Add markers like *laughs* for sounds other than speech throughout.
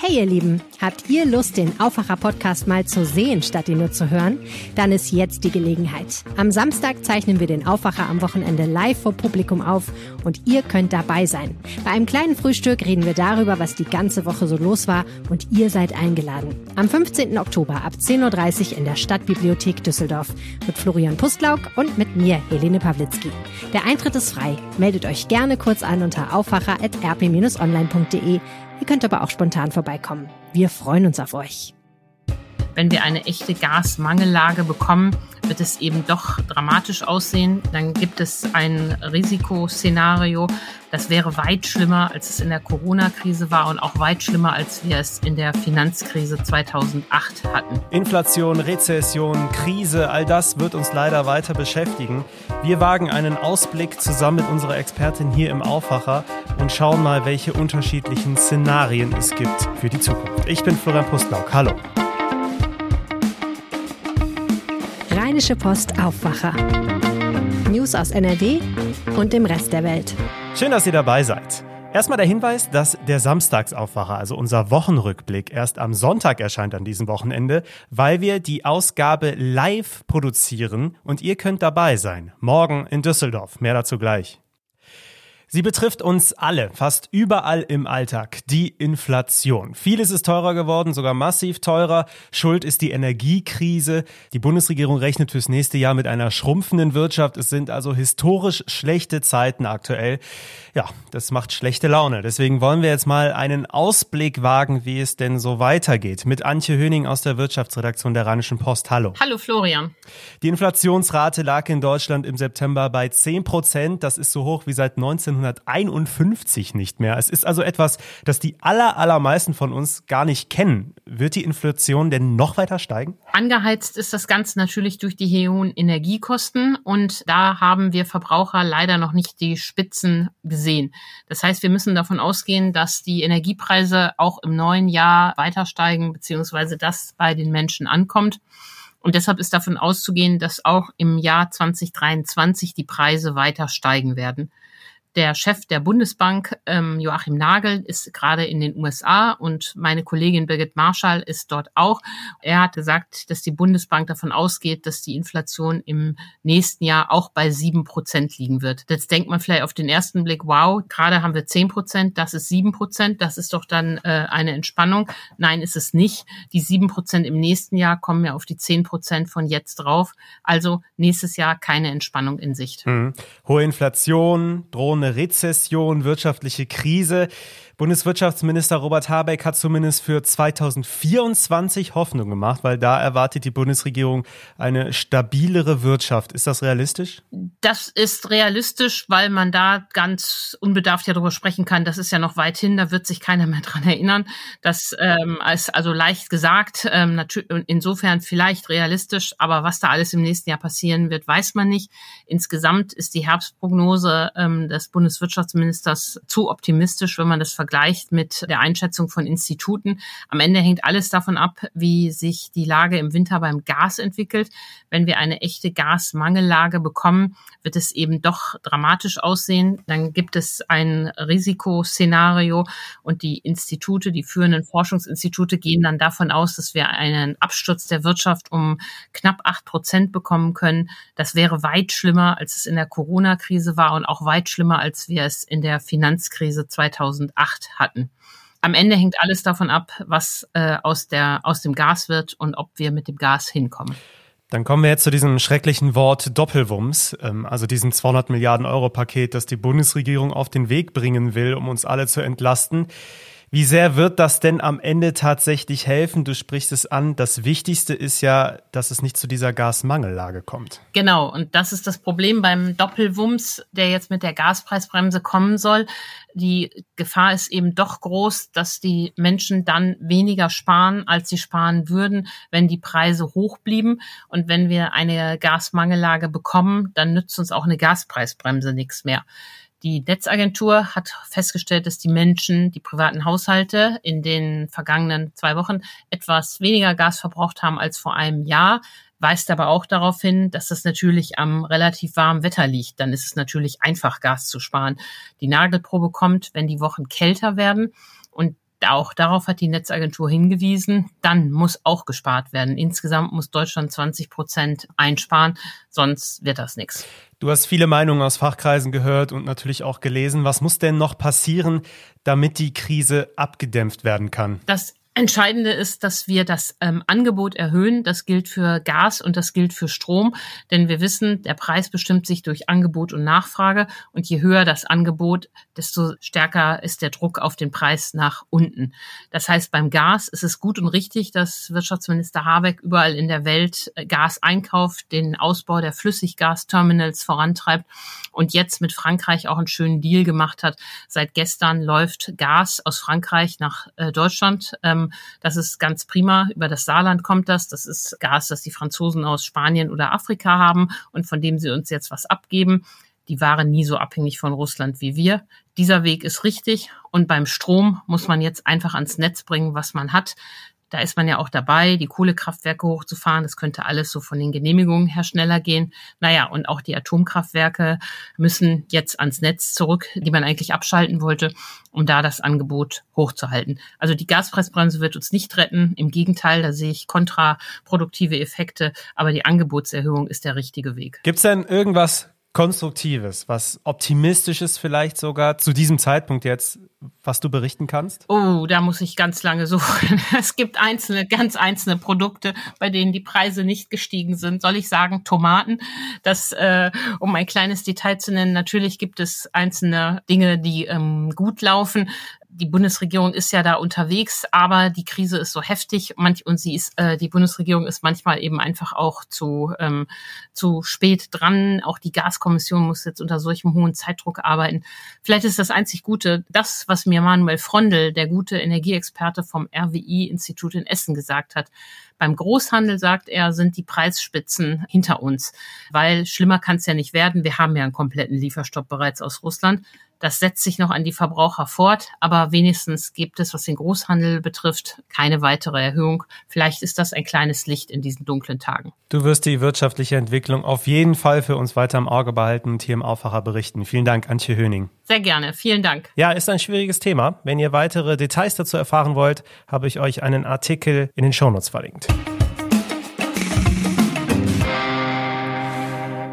Hey ihr Lieben, habt ihr Lust, den Aufwacher-Podcast mal zu sehen, statt ihn nur zu hören? Dann ist jetzt die Gelegenheit. Am Samstag zeichnen wir den Aufwacher am Wochenende live vor Publikum auf und ihr könnt dabei sein. Bei einem kleinen Frühstück reden wir darüber, was die ganze Woche so los war und ihr seid eingeladen. Am 15. Oktober ab 10.30 Uhr in der Stadtbibliothek Düsseldorf mit Florian Pustlauk und mit mir, Helene Pawlitzki. Der Eintritt ist frei. Meldet euch gerne kurz an unter aufwacher.rp-online.de Ihr könnt aber auch spontan vorbeikommen. Wir freuen uns auf euch. Wenn wir eine echte Gasmangellage bekommen, wird es eben doch dramatisch aussehen. Dann gibt es ein Risikoszenario, das wäre weit schlimmer, als es in der Corona-Krise war und auch weit schlimmer, als wir es in der Finanzkrise 2008 hatten. Inflation, Rezession, Krise, all das wird uns leider weiter beschäftigen. Wir wagen einen Ausblick zusammen mit unserer Expertin hier im Aufwacher und schauen mal, welche unterschiedlichen Szenarien es gibt für die Zukunft. Ich bin Florian Pustlauk. Hallo. Rheinische Post Aufwacher. News aus NRW und dem Rest der Welt. Schön, dass ihr dabei seid. Erstmal der Hinweis, dass der Samstagsaufwacher, also unser Wochenrückblick, erst am Sonntag erscheint an diesem Wochenende, weil wir die Ausgabe live produzieren und ihr könnt dabei sein. Morgen in Düsseldorf. Mehr dazu gleich. Sie betrifft uns alle, fast überall im Alltag, die Inflation. Vieles ist teurer geworden, sogar massiv teurer. Schuld ist die Energiekrise. Die Bundesregierung rechnet fürs nächste Jahr mit einer schrumpfenden Wirtschaft. Es sind also historisch schlechte Zeiten aktuell. Ja, das macht schlechte Laune. Deswegen wollen wir jetzt mal einen Ausblick wagen, wie es denn so weitergeht. Mit Antje Höning aus der Wirtschaftsredaktion der Rheinischen Post. Hallo. Hallo Florian. Die Inflationsrate lag in Deutschland im September bei 10 Prozent. Das ist so hoch wie seit 19 1951 nicht mehr. Es ist also etwas, das die aller, allermeisten von uns gar nicht kennen. Wird die Inflation denn noch weiter steigen? Angeheizt ist das Ganze natürlich durch die hohen Energiekosten und da haben wir Verbraucher leider noch nicht die Spitzen gesehen. Das heißt, wir müssen davon ausgehen, dass die Energiepreise auch im neuen Jahr weiter steigen, beziehungsweise das bei den Menschen ankommt. Und deshalb ist davon auszugehen, dass auch im Jahr 2023 die Preise weiter steigen werden. Der Chef der Bundesbank, ähm, Joachim Nagel, ist gerade in den USA und meine Kollegin Birgit Marschall ist dort auch. Er hat gesagt, dass die Bundesbank davon ausgeht, dass die Inflation im nächsten Jahr auch bei sieben Prozent liegen wird. Jetzt denkt man vielleicht auf den ersten Blick, wow, gerade haben wir zehn Prozent, das ist sieben Prozent, das ist doch dann äh, eine Entspannung. Nein, ist es nicht. Die sieben Prozent im nächsten Jahr kommen ja auf die zehn Prozent von jetzt drauf. Also nächstes Jahr keine Entspannung in Sicht. Hm. Hohe Inflation, drohende Rezession, wirtschaftliche Krise. Bundeswirtschaftsminister Robert Habeck hat zumindest für 2024 Hoffnung gemacht, weil da erwartet die Bundesregierung eine stabilere Wirtschaft. Ist das realistisch? Das ist realistisch, weil man da ganz unbedarft ja darüber sprechen kann. Das ist ja noch weit hin, da wird sich keiner mehr dran erinnern. Das ähm, ist also leicht gesagt, ähm, insofern vielleicht realistisch, aber was da alles im nächsten Jahr passieren wird, weiß man nicht. Insgesamt ist die Herbstprognose ähm, des Bundeswirtschaftsministers zu optimistisch, wenn man das vergleicht mit der Einschätzung von Instituten. Am Ende hängt alles davon ab, wie sich die Lage im Winter beim Gas entwickelt. Wenn wir eine echte Gasmangellage bekommen, wird es eben doch dramatisch aussehen. Dann gibt es ein Risikoszenario und die Institute, die führenden Forschungsinstitute gehen dann davon aus, dass wir einen Absturz der Wirtschaft um knapp acht Prozent bekommen können. Das wäre weit schlimmer, als es in der Corona-Krise war und auch weit schlimmer, als wir es in der Finanzkrise 2008 Macht hatten. Am Ende hängt alles davon ab, was äh, aus, der, aus dem Gas wird und ob wir mit dem Gas hinkommen. Dann kommen wir jetzt zu diesem schrecklichen Wort Doppelwumms, ähm, also diesem 200 Milliarden Euro Paket, das die Bundesregierung auf den Weg bringen will, um uns alle zu entlasten. Wie sehr wird das denn am Ende tatsächlich helfen? Du sprichst es an. Das Wichtigste ist ja, dass es nicht zu dieser Gasmangellage kommt. Genau. Und das ist das Problem beim Doppelwumms, der jetzt mit der Gaspreisbremse kommen soll. Die Gefahr ist eben doch groß, dass die Menschen dann weniger sparen, als sie sparen würden, wenn die Preise hoch blieben. Und wenn wir eine Gasmangellage bekommen, dann nützt uns auch eine Gaspreisbremse nichts mehr. Die Netzagentur hat festgestellt, dass die Menschen, die privaten Haushalte in den vergangenen zwei Wochen etwas weniger Gas verbraucht haben als vor einem Jahr, weist aber auch darauf hin, dass das natürlich am relativ warmen Wetter liegt. Dann ist es natürlich einfach, Gas zu sparen. Die Nagelprobe kommt, wenn die Wochen kälter werden. Und Auch darauf hat die Netzagentur hingewiesen. Dann muss auch gespart werden. Insgesamt muss Deutschland 20 Prozent einsparen, sonst wird das nichts. Du hast viele Meinungen aus Fachkreisen gehört und natürlich auch gelesen. Was muss denn noch passieren, damit die Krise abgedämpft werden kann? Das Entscheidende ist, dass wir das ähm, Angebot erhöhen. Das gilt für Gas und das gilt für Strom, denn wir wissen, der Preis bestimmt sich durch Angebot und Nachfrage und je höher das Angebot, desto stärker ist der Druck auf den Preis nach unten. Das heißt, beim Gas ist es gut und richtig, dass Wirtschaftsminister Habeck überall in der Welt äh, Gas einkauft, den Ausbau der Flüssiggasterminals vorantreibt und jetzt mit Frankreich auch einen schönen Deal gemacht hat. Seit gestern läuft Gas aus Frankreich nach äh, Deutschland. Ähm, das ist ganz prima. Über das Saarland kommt das. Das ist Gas, das die Franzosen aus Spanien oder Afrika haben und von dem sie uns jetzt was abgeben. Die waren nie so abhängig von Russland wie wir. Dieser Weg ist richtig. Und beim Strom muss man jetzt einfach ans Netz bringen, was man hat. Da ist man ja auch dabei, die Kohlekraftwerke hochzufahren. Das könnte alles so von den Genehmigungen her schneller gehen. Naja, und auch die Atomkraftwerke müssen jetzt ans Netz zurück, die man eigentlich abschalten wollte, um da das Angebot hochzuhalten. Also die Gaspreisbremse wird uns nicht retten. Im Gegenteil, da sehe ich kontraproduktive Effekte. Aber die Angebotserhöhung ist der richtige Weg. Gibt es denn irgendwas Konstruktives, was Optimistisches vielleicht sogar zu diesem Zeitpunkt jetzt, was du berichten kannst? Oh, da muss ich ganz lange suchen. *laughs* Es gibt einzelne, ganz einzelne Produkte, bei denen die Preise nicht gestiegen sind. Soll ich sagen, Tomaten? Das, äh, um ein kleines Detail zu nennen, natürlich gibt es einzelne Dinge, die ähm, gut laufen die Bundesregierung ist ja da unterwegs, aber die Krise ist so heftig manch, und sie ist, äh, die Bundesregierung ist manchmal eben einfach auch zu, ähm, zu spät dran. Auch die Gaskommission muss jetzt unter solchem hohen Zeitdruck arbeiten. Vielleicht ist das einzig Gute, das, was mir Manuel Frondel, der gute Energieexperte vom RWI-Institut in Essen gesagt hat. Beim Großhandel, sagt er, sind die Preisspitzen hinter uns, weil schlimmer kann es ja nicht werden. Wir haben ja einen kompletten Lieferstopp bereits aus Russland. Das setzt sich noch an die Verbraucher fort, aber wenigstens gibt es, was den Großhandel betrifft, keine weitere Erhöhung. Vielleicht ist das ein kleines Licht in diesen dunklen Tagen. Du wirst die wirtschaftliche Entwicklung auf jeden Fall für uns weiter im Auge behalten und hier im Aufwacher berichten. Vielen Dank, Antje Höning. Sehr gerne, vielen Dank. Ja, ist ein schwieriges Thema. Wenn ihr weitere Details dazu erfahren wollt, habe ich euch einen Artikel in den Shownotes verlinkt.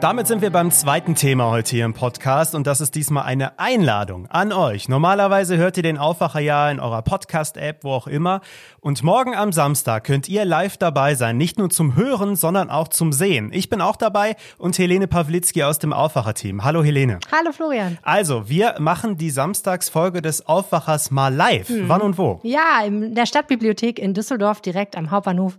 Damit sind wir beim zweiten Thema heute hier im Podcast und das ist diesmal eine Einladung an euch. Normalerweise hört ihr den Aufwacher ja in eurer Podcast-App, wo auch immer. Und morgen am Samstag könnt ihr live dabei sein, nicht nur zum Hören, sondern auch zum Sehen. Ich bin auch dabei und Helene Pawlitzki aus dem Aufwacher-Team. Hallo Helene. Hallo Florian. Also, wir machen die Samstagsfolge des Aufwachers mal live. Hm. Wann und wo? Ja, in der Stadtbibliothek in Düsseldorf, direkt am Hauptbahnhof.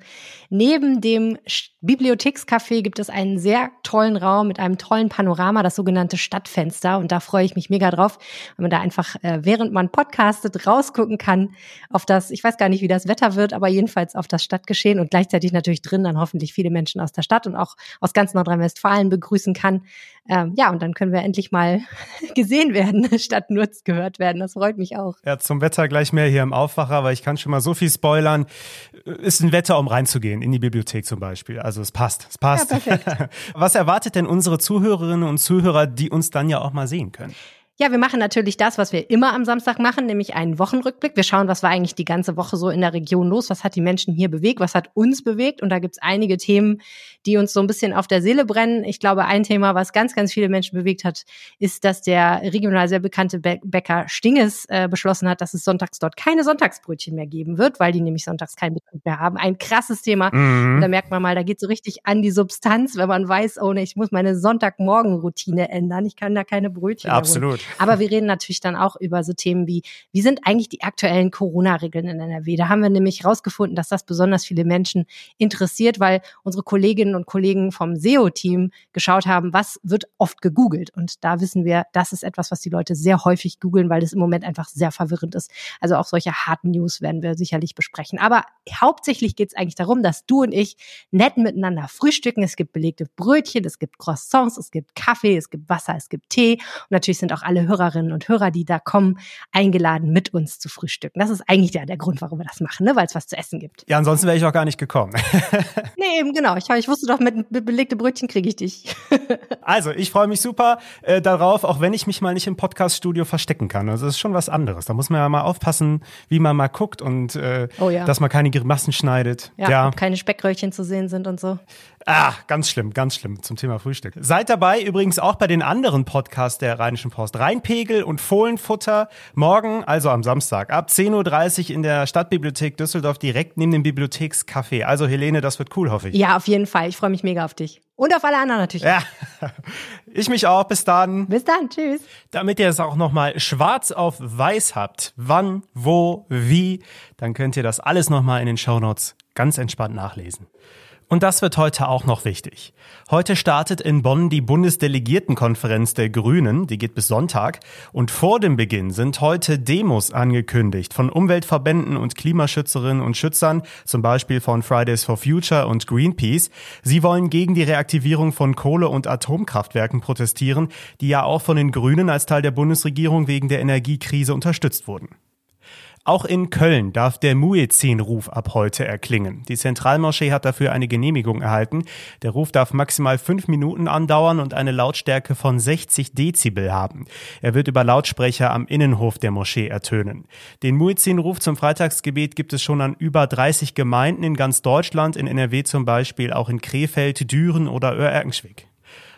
Neben dem Bibliothekscafé gibt es einen sehr tollen Raum Raum mit einem tollen Panorama, das sogenannte Stadtfenster. Und da freue ich mich mega drauf, wenn man da einfach, äh, während man podcastet, rausgucken kann auf das, ich weiß gar nicht, wie das Wetter wird, aber jedenfalls auf das Stadtgeschehen und gleichzeitig natürlich drin dann hoffentlich viele Menschen aus der Stadt und auch aus ganz Nordrhein-Westfalen begrüßen kann. Ähm, ja, und dann können wir endlich mal *laughs* gesehen werden, *laughs* statt nur gehört werden. Das freut mich auch. Ja, zum Wetter gleich mehr hier im Aufwacher, weil ich kann schon mal so viel spoilern. Ist ein Wetter, um reinzugehen, in die Bibliothek zum Beispiel. Also es passt, es passt. Ja. *laughs* Was erwartet denn unsere Zuhörerinnen und Zuhörer, die uns dann ja auch mal sehen können? Ja, wir machen natürlich das, was wir immer am Samstag machen, nämlich einen Wochenrückblick. Wir schauen, was war eigentlich die ganze Woche so in der Region los, was hat die Menschen hier bewegt, was hat uns bewegt. Und da gibt's einige Themen, die uns so ein bisschen auf der Seele brennen. Ich glaube, ein Thema, was ganz, ganz viele Menschen bewegt hat, ist, dass der regional sehr bekannte Bäcker Stinges äh, beschlossen hat, dass es sonntags dort keine Sonntagsbrötchen mehr geben wird, weil die nämlich sonntags keinen Betrieb mehr haben. Ein krasses Thema. Mhm. da merkt man mal, da geht so richtig an die Substanz, wenn man weiß, oh ne, ich muss meine Sonntagmorgenroutine ändern. Ich kann da keine Brötchen ja, Absolut. Aber wir reden natürlich dann auch über so Themen wie, wie sind eigentlich die aktuellen Corona-Regeln in NRW? Da haben wir nämlich herausgefunden, dass das besonders viele Menschen interessiert, weil unsere Kolleginnen und Kollegen vom SEO-Team geschaut haben, was wird oft gegoogelt. Und da wissen wir, das ist etwas, was die Leute sehr häufig googeln, weil das im Moment einfach sehr verwirrend ist. Also auch solche harten News werden wir sicherlich besprechen. Aber hauptsächlich geht es eigentlich darum, dass du und ich nett miteinander frühstücken. Es gibt belegte Brötchen, es gibt Croissants, es gibt Kaffee, es gibt Wasser, es gibt Tee. Und natürlich sind auch alle alle Hörerinnen und Hörer, die da kommen, eingeladen, mit uns zu frühstücken. Das ist eigentlich der, der Grund, warum wir das machen, ne? weil es was zu essen gibt. Ja, ansonsten wäre ich auch gar nicht gekommen. *laughs* nee, eben genau. Ich, ich wusste doch, mit, mit belegte Brötchen kriege ich dich. *laughs* also, ich freue mich super äh, darauf, auch wenn ich mich mal nicht im Podcaststudio verstecken kann. Also, das ist schon was anderes. Da muss man ja mal aufpassen, wie man mal guckt und äh, oh ja. dass man keine Grimassen schneidet. Ja, ja. keine Speckröllchen zu sehen sind und so. Ah, ganz schlimm, ganz schlimm zum Thema Frühstück. Seid dabei übrigens auch bei den anderen Podcasts der Rheinischen Post. Rheinpegel und Fohlenfutter. Morgen, also am Samstag, ab 10.30 Uhr in der Stadtbibliothek Düsseldorf, direkt neben dem Bibliothekscafé. Also Helene, das wird cool, hoffe ich. Ja, auf jeden Fall. Ich freue mich mega auf dich. Und auf alle anderen natürlich. Ja, *laughs* ich mich auch. Bis dann. Bis dann. Tschüss. Damit ihr es auch nochmal schwarz auf weiß habt, wann, wo, wie, dann könnt ihr das alles nochmal in den Shownotes ganz entspannt nachlesen. Und das wird heute auch noch wichtig. Heute startet in Bonn die Bundesdelegiertenkonferenz der Grünen, die geht bis Sonntag. Und vor dem Beginn sind heute Demos angekündigt von Umweltverbänden und Klimaschützerinnen und Schützern, zum Beispiel von Fridays for Future und Greenpeace. Sie wollen gegen die Reaktivierung von Kohle- und Atomkraftwerken protestieren, die ja auch von den Grünen als Teil der Bundesregierung wegen der Energiekrise unterstützt wurden. Auch in Köln darf der Muezzin-Ruf ab heute erklingen. Die Zentralmoschee hat dafür eine Genehmigung erhalten. Der Ruf darf maximal fünf Minuten andauern und eine Lautstärke von 60 Dezibel haben. Er wird über Lautsprecher am Innenhof der Moschee ertönen. Den Muezzin-Ruf zum Freitagsgebet gibt es schon an über 30 Gemeinden in ganz Deutschland, in NRW zum Beispiel, auch in Krefeld, Düren oder Oer-Erkenschwick.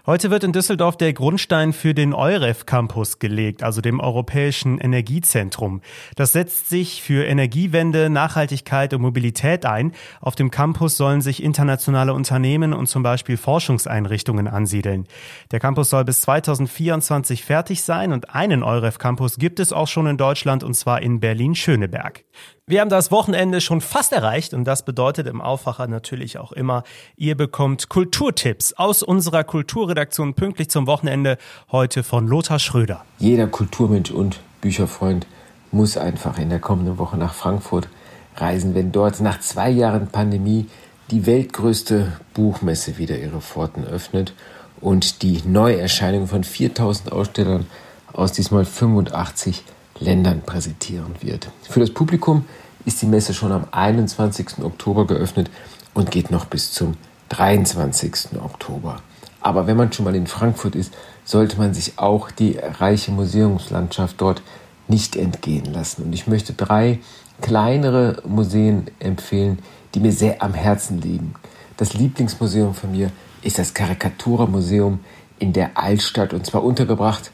Heute wird in Düsseldorf der Grundstein für den EUREF Campus gelegt, also dem Europäischen Energiezentrum. Das setzt sich für Energiewende, Nachhaltigkeit und Mobilität ein. Auf dem Campus sollen sich internationale Unternehmen und zum Beispiel Forschungseinrichtungen ansiedeln. Der Campus soll bis 2024 fertig sein und einen EUREF Campus gibt es auch schon in Deutschland und zwar in Berlin-Schöneberg. Wir haben das Wochenende schon fast erreicht und das bedeutet im Aufwacher natürlich auch immer, ihr bekommt Kulturtipps aus unserer Kulturredaktion pünktlich zum Wochenende heute von Lothar Schröder. Jeder Kulturmensch und Bücherfreund muss einfach in der kommenden Woche nach Frankfurt reisen, wenn dort nach zwei Jahren Pandemie die weltgrößte Buchmesse wieder ihre Pforten öffnet und die Neuerscheinung von 4000 Ausstellern aus diesmal 85 Ländern präsentieren wird. Für das Publikum ist die Messe schon am 21. Oktober geöffnet und geht noch bis zum 23. Oktober. Aber wenn man schon mal in Frankfurt ist, sollte man sich auch die reiche Museumslandschaft dort nicht entgehen lassen. Und ich möchte drei kleinere Museen empfehlen, die mir sehr am Herzen liegen. Das Lieblingsmuseum von mir ist das Karikatura-Museum in der Altstadt und zwar untergebracht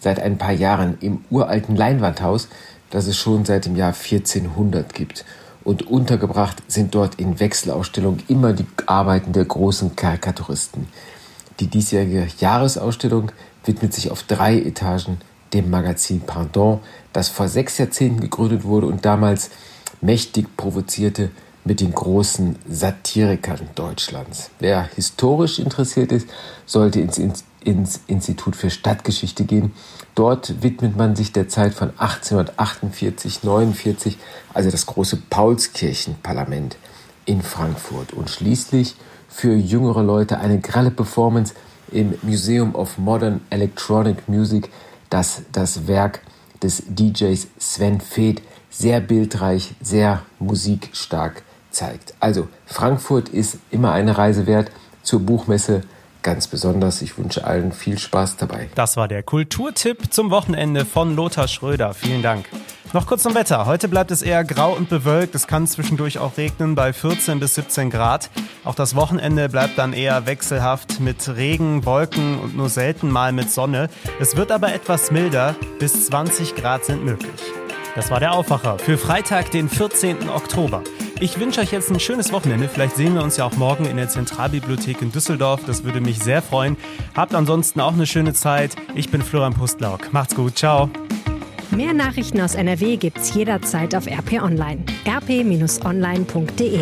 seit ein paar Jahren im uralten Leinwandhaus, das es schon seit dem Jahr 1400 gibt. Und untergebracht sind dort in Wechselausstellung immer die Arbeiten der großen Karikaturisten. Die diesjährige Jahresausstellung widmet sich auf drei Etagen dem Magazin Pardon, das vor sechs Jahrzehnten gegründet wurde und damals mächtig provozierte mit den großen Satirikern Deutschlands. Wer historisch interessiert ist, sollte ins ins Institut für Stadtgeschichte gehen. Dort widmet man sich der Zeit von 1848, 49, also das große Paulskirchenparlament in Frankfurt. Und schließlich für jüngere Leute eine grelle Performance im Museum of Modern Electronic Music, das das Werk des DJs Sven Feth sehr bildreich, sehr musikstark zeigt. Also Frankfurt ist immer eine Reise wert zur Buchmesse ganz besonders. Ich wünsche allen viel Spaß dabei. Das war der Kulturtipp zum Wochenende von Lothar Schröder. Vielen Dank. Noch kurz zum Wetter. Heute bleibt es eher grau und bewölkt. Es kann zwischendurch auch regnen bei 14 bis 17 Grad. Auch das Wochenende bleibt dann eher wechselhaft mit Regen, Wolken und nur selten mal mit Sonne. Es wird aber etwas milder. Bis 20 Grad sind möglich. Das war der Aufwacher für Freitag, den 14. Oktober. Ich wünsche euch jetzt ein schönes Wochenende. Vielleicht sehen wir uns ja auch morgen in der Zentralbibliothek in Düsseldorf. Das würde mich sehr freuen. Habt ansonsten auch eine schöne Zeit. Ich bin Florian Pustlauk. Macht's gut. Ciao. Mehr Nachrichten aus NRW gibt's jederzeit auf RP Online. rp-online.de